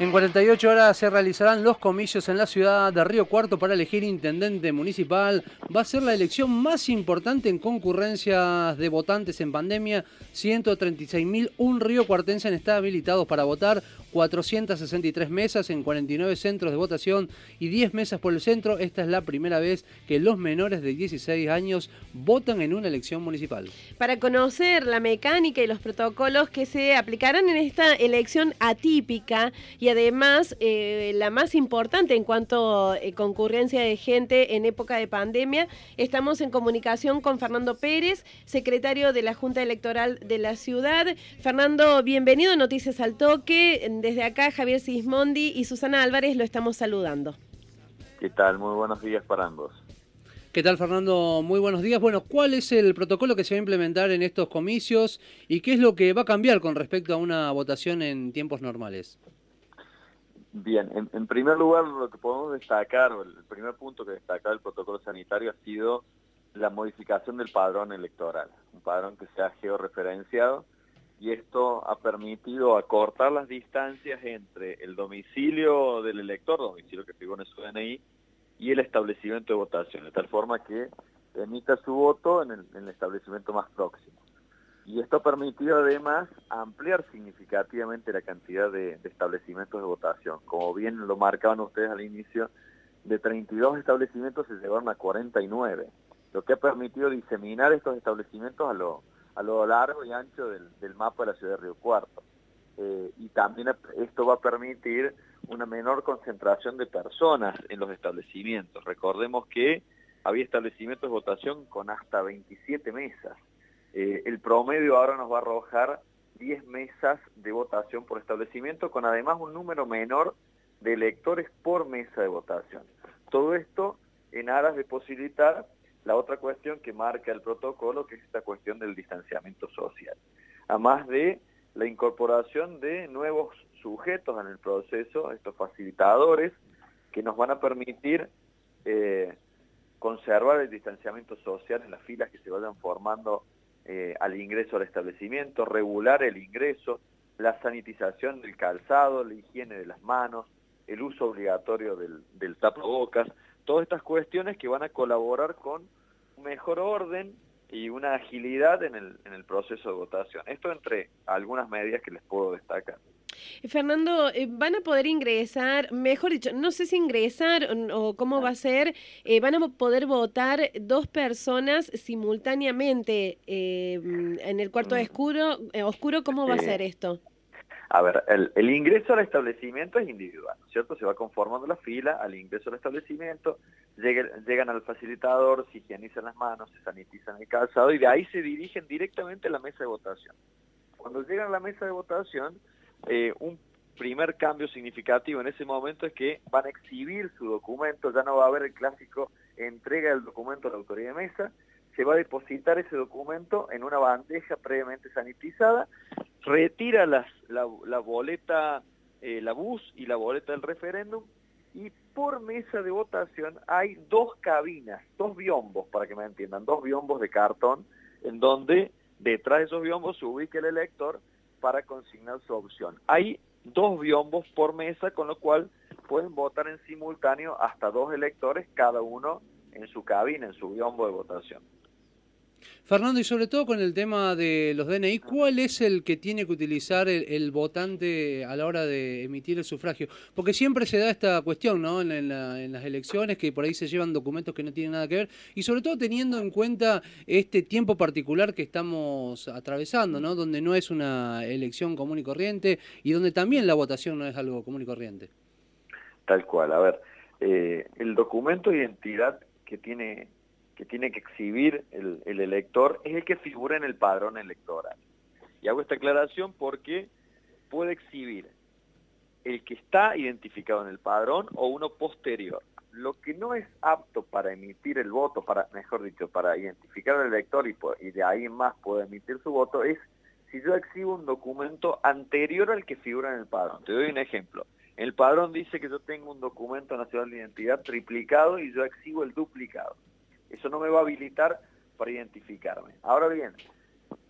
En 48 horas se realizarán los comicios en la ciudad de Río Cuarto para elegir intendente municipal. Va a ser la elección más importante en concurrencias de votantes en pandemia. 136.000 río cuartenses están habilitados para votar. 463 mesas en 49 centros de votación y 10 mesas por el centro. Esta es la primera vez que los menores de 16 años votan en una elección municipal. Para conocer la mecánica y los protocolos que se aplicarán en esta elección atípica y además eh, la más importante en cuanto a eh, concurrencia de gente en época de pandemia, estamos en comunicación con Fernando Pérez, secretario de la Junta Electoral de la ciudad. Fernando, bienvenido a Noticias al Toque desde acá Javier Sismondi y Susana Álvarez lo estamos saludando. ¿Qué tal? Muy buenos días para ambos. ¿Qué tal, Fernando? Muy buenos días. Bueno, ¿cuál es el protocolo que se va a implementar en estos comicios y qué es lo que va a cambiar con respecto a una votación en tiempos normales? Bien, en, primer lugar, lo que podemos destacar, el primer punto que destaca el protocolo sanitario ha sido la modificación del padrón electoral, un padrón que se ha georreferenciado y esto ha permitido acortar las distancias entre el domicilio del elector, domicilio que figura en su DNI, y el establecimiento de votación, de tal forma que emita su voto en el, establecimiento más próximo. Y esto ha permitido además ampliar significativamente la cantidad de, de, establecimientos de votación. Como bien lo marcaban ustedes al inicio, de 32 establecimientos se llevaron a 49, lo que ha permitido diseminar estos establecimientos a lo, a lo largo y ancho del, mapa de la ciudad de Río Cuarto. Eh, y también esto va a permitir una menor concentración de personas en los establecimientos. Recordemos que había establecimientos de votación con hasta 27 mesas. Eh, el promedio ahora nos va a arrojar 10 mesas de votación por establecimiento, con además un número menor de electores por mesa de votación. Todo esto en aras de posibilitar la otra cuestión que marca el protocolo, que es esta cuestión del distanciamiento social. Además de la incorporación de nuevos sujetos en el proceso, estos facilitadores, que nos van a permitir eh, conservar el distanciamiento social en las filas que se vayan formando eh, al ingreso al establecimiento, regular el ingreso, la sanitización del calzado, la higiene de las manos, el uso obligatorio del, del tapabocas, todas estas cuestiones que van a colaborar con un mejor orden y una agilidad en el, en el proceso de votación. Esto entre algunas medidas que les puedo destacar. Fernando, eh, ¿van a poder ingresar, mejor dicho, no sé si ingresar o, cómo va a ser, eh, van a poder votar dos personas simultáneamente eh, en el cuarto mm. oscuro, oscuro, ¿cómo va a ser esto? A ver, el, ingreso al establecimiento es individual, ¿cierto? Se va conformando la fila al ingreso al establecimiento, llegan, al facilitador, se higienizan las manos, se sanitizan el calzado y de ahí se dirigen directamente a la mesa de votación. Cuando llegan a la mesa de votación, eh, un primer cambio significativo en ese momento es que van a exhibir su documento, ya no va a haber el clásico entrega del documento a la autoridad de mesa, se va a depositar ese documento en una bandeja previamente sanitizada retira la, boleta, eh, la bus y la boleta del referéndum y por mesa de votación hay dos cabinas, dos biombos, para que me entiendan, dos biombos de cartón, en donde detrás de esos biombos se ubica el elector para consignar su opción. Hay dos biombos por mesa, con lo cual pueden votar en simultáneo hasta dos electores, cada uno en su cabina, en su biombo de votación. Fernando, y sobre todo con el tema de los DNI, ¿cuál es el que tiene que utilizar el, votante a la hora de emitir el sufragio? Porque siempre se da esta cuestión, ¿no? En, las elecciones, que por ahí se llevan documentos que no tienen nada que ver, y sobre todo teniendo en cuenta este tiempo particular que estamos atravesando, ¿no? Donde no es una elección común y corriente, y donde también la votación no es algo común y corriente. Tal cual, a ver, eh, el documento de identidad que tiene que tiene que exhibir el, elector es el que figura en el padrón electoral. Y hago esta aclaración porque puede exhibir el que está identificado en el padrón o uno posterior. Lo que no es apto para emitir el voto, para mejor dicho, para identificar al elector y, de ahí en más puede emitir su voto, es si yo exhibo un documento anterior al que figura en el padrón. Te doy un ejemplo. El padrón dice que yo tengo un documento nacional de identidad triplicado y yo exhibo el duplicado. Eso no me va a habilitar para identificarme. Ahora bien,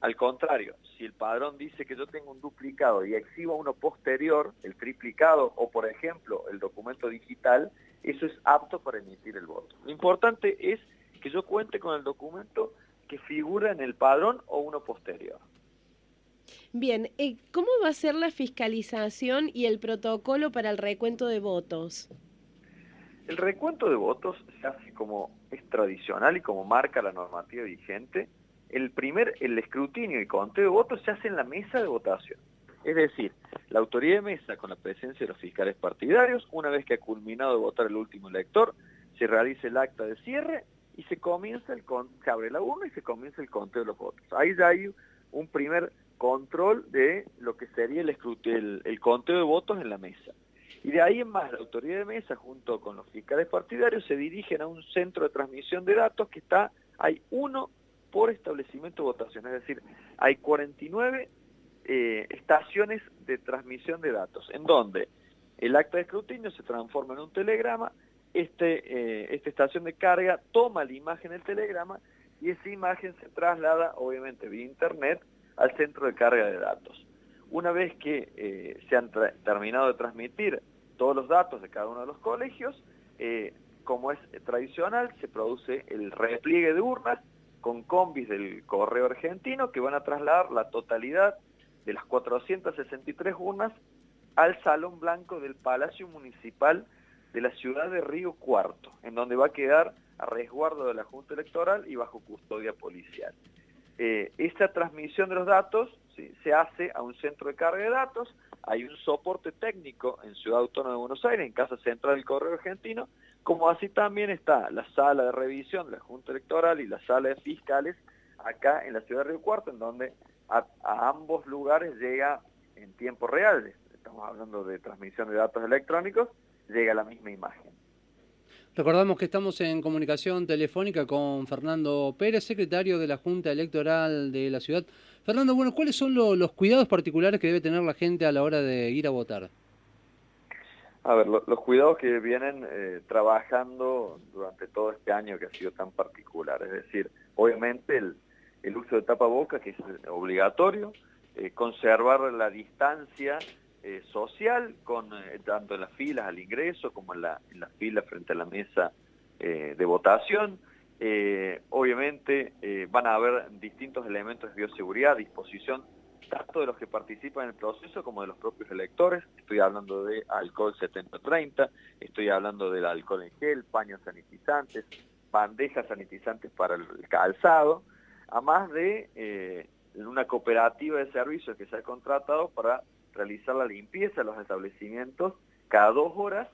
Al contrario, si el padrón dice que yo tengo un duplicado y exhibo uno posterior, el triplicado o por ejemplo el documento digital, eso es apto para emitir el voto. Lo importante es que yo cuente con el documento que figura en el padrón o uno posterior. Bien, eh, ¿cómo va a ser la fiscalización y el protocolo para el recuento de votos? El recuento de votos se hace como es tradicional y como marca la normativa vigente. El primer, el escrutinio y conteo de votos se hace en la mesa de votación. Es decir, la autoridad de mesa con la presencia de los fiscales partidarios, una vez que ha culminado de votar el último elector, se realiza el acta de cierre y se comienza el se abre la urna y se comienza el conteo de los votos. Ahí ya hay un primer control de lo que sería el, el conteo de votos en la mesa. Y de ahí en más, la autoridad de mesa, junto con los fiscales partidarios, se dirigen a un centro de transmisión de datos que está, hay uno por establecimiento de votación, es decir, hay 49 eh, estaciones de transmisión de datos, en donde el acta de escrutinio se transforma en un telegrama, este, eh, esta estación de carga toma la imagen del telegrama y esa imagen se traslada, obviamente, vía internet al centro de carga de datos. Una vez que eh, se han terminado de transmitir todos los datos de cada uno de los colegios, eh, como es tradicional, se produce el repliegue de urnas con combis del correo argentino que van a trasladar la totalidad de las 463 urnas al Salón Blanco del Palacio Municipal de la ciudad de Río Cuarto, en donde va a quedar a resguardo de la Junta Electoral y bajo custodia policial. Eh, esta transmisión de los datos se hace a un centro de carga de datos, hay un soporte técnico en Ciudad Autónoma de Buenos Aires, en Casa Central del Correo Argentino, como así también está la sala de revisión de la Junta Electoral y la sala de fiscales acá en la ciudad de Río Cuarto, en donde a, ambos lugares llega en tiempo real, estamos hablando de transmisión de datos electrónicos, llega la misma imagen. Recordamos que estamos en comunicación telefónica con Fernando Pérez, secretario de la Junta Electoral de la ciudad. Fernando, bueno, ¿cuáles son los cuidados particulares que debe tener la gente a la hora de ir a votar? A ver, los cuidados que vienen eh, trabajando durante todo este año que ha sido tan particular, es decir, obviamente el, uso de tapaboca, que es obligatorio, eh, conservar la distancia eh, social, con eh, tanto en las filas al ingreso como en, la, en las filas frente a la mesa eh, de votación. obviamente van a haber distintos elementos de bioseguridad a disposición tanto de los que participan en el proceso como de los propios electores. Estoy hablando de alcohol 70-30, estoy hablando del alcohol en gel, paños sanitizantes, bandejas sanitizantes para el calzado, a más de una cooperativa de servicios que se ha contratado para realizar la limpieza de los establecimientos cada dos horas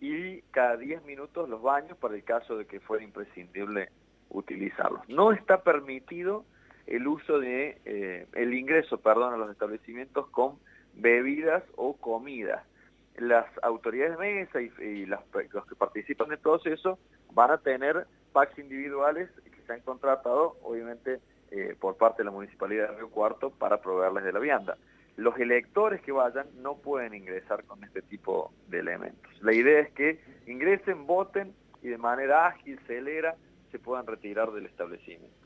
y cada diez minutos los baños para el caso de que fuera imprescindible utilizarlos. No está permitido el uso de, eh, el ingreso, perdón, a los establecimientos con bebidas o comidas. Las autoridades de mesa y, los que participan en el proceso van a tener packs individuales que se han contratado, obviamente, eh, por parte de la Municipalidad de Río Cuarto para proveerles de la vianda los electores que vayan no pueden ingresar con este tipo de elementos. La idea es que ingresen, voten y de manera ágil, celera, se puedan retirar del establecimiento.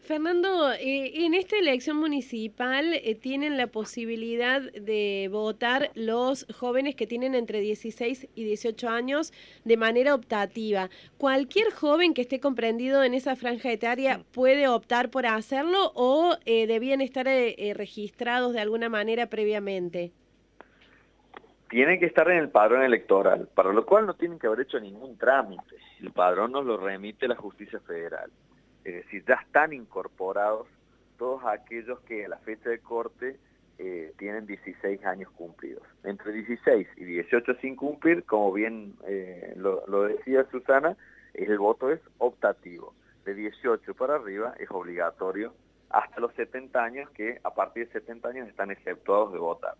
Fernando, eh, en esta elección municipal eh, tienen la posibilidad de votar los jóvenes que tienen entre 16 y 18 años de manera optativa. ¿Cualquier joven que esté comprendido en esa franja etaria puede optar por hacerlo o eh, debían estar registrados de alguna manera previamente? Tienen que estar en el padrón electoral, para lo cual no tienen que haber hecho ningún trámite. El padrón nos lo remite la justicia federal es decir, ya están incorporados todos aquellos que a la fecha de corte eh, tienen 16 años cumplidos. Entre 16 y 18 sin cumplir, como bien eh, lo, decía Susana, el voto es optativo. De 18 para arriba es obligatorio hasta los 70 años, que a partir de 70 años están exceptuados de votar.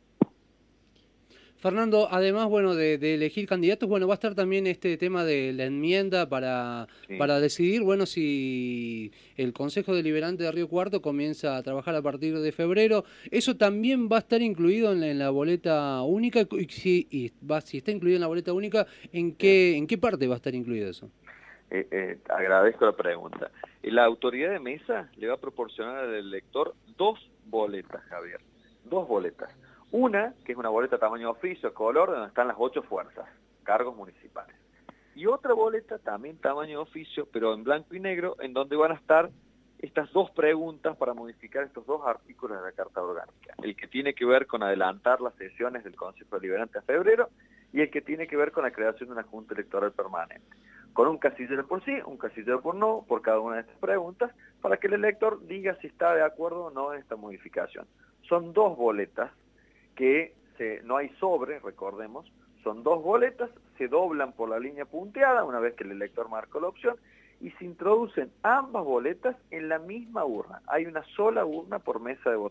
Fernando, además, bueno, de, elegir candidatos, bueno, va a estar también este tema de la enmienda para, para decidir, bueno, si el Consejo Deliberante de Río Cuarto comienza a trabajar a partir de febrero. ¿Eso también va a estar incluido en la, boleta única? Y si, va, si está incluido en la boleta única, ¿en qué, ¿en qué parte va a estar incluido eso? eh, eh, agradezco la pregunta. La autoridad de mesa le va a proporcionar al elector dos boletas, Javier. Dos boletas. Una, que es una boleta tamaño oficio, color, donde están las ocho fuerzas, cargos municipales. Y otra boleta, también tamaño oficio, pero en blanco y negro, en donde van a estar estas dos preguntas para modificar estos dos artículos de la Carta Orgánica. El que tiene que ver con adelantar las sesiones del Consejo Deliberante a febrero y el que tiene que ver con la creación de una Junta Electoral Permanente. Con un casillero por sí, un casillero por no, por cada una de estas preguntas, para que el elector diga si está de acuerdo o no en esta modificación. Son dos boletas que no hay sobre, recordemos, son dos boletas, se doblan por la línea punteada una vez que el elector marcó la opción y se introducen ambas boletas en la misma urna. Hay una sola urna por mesa de votación.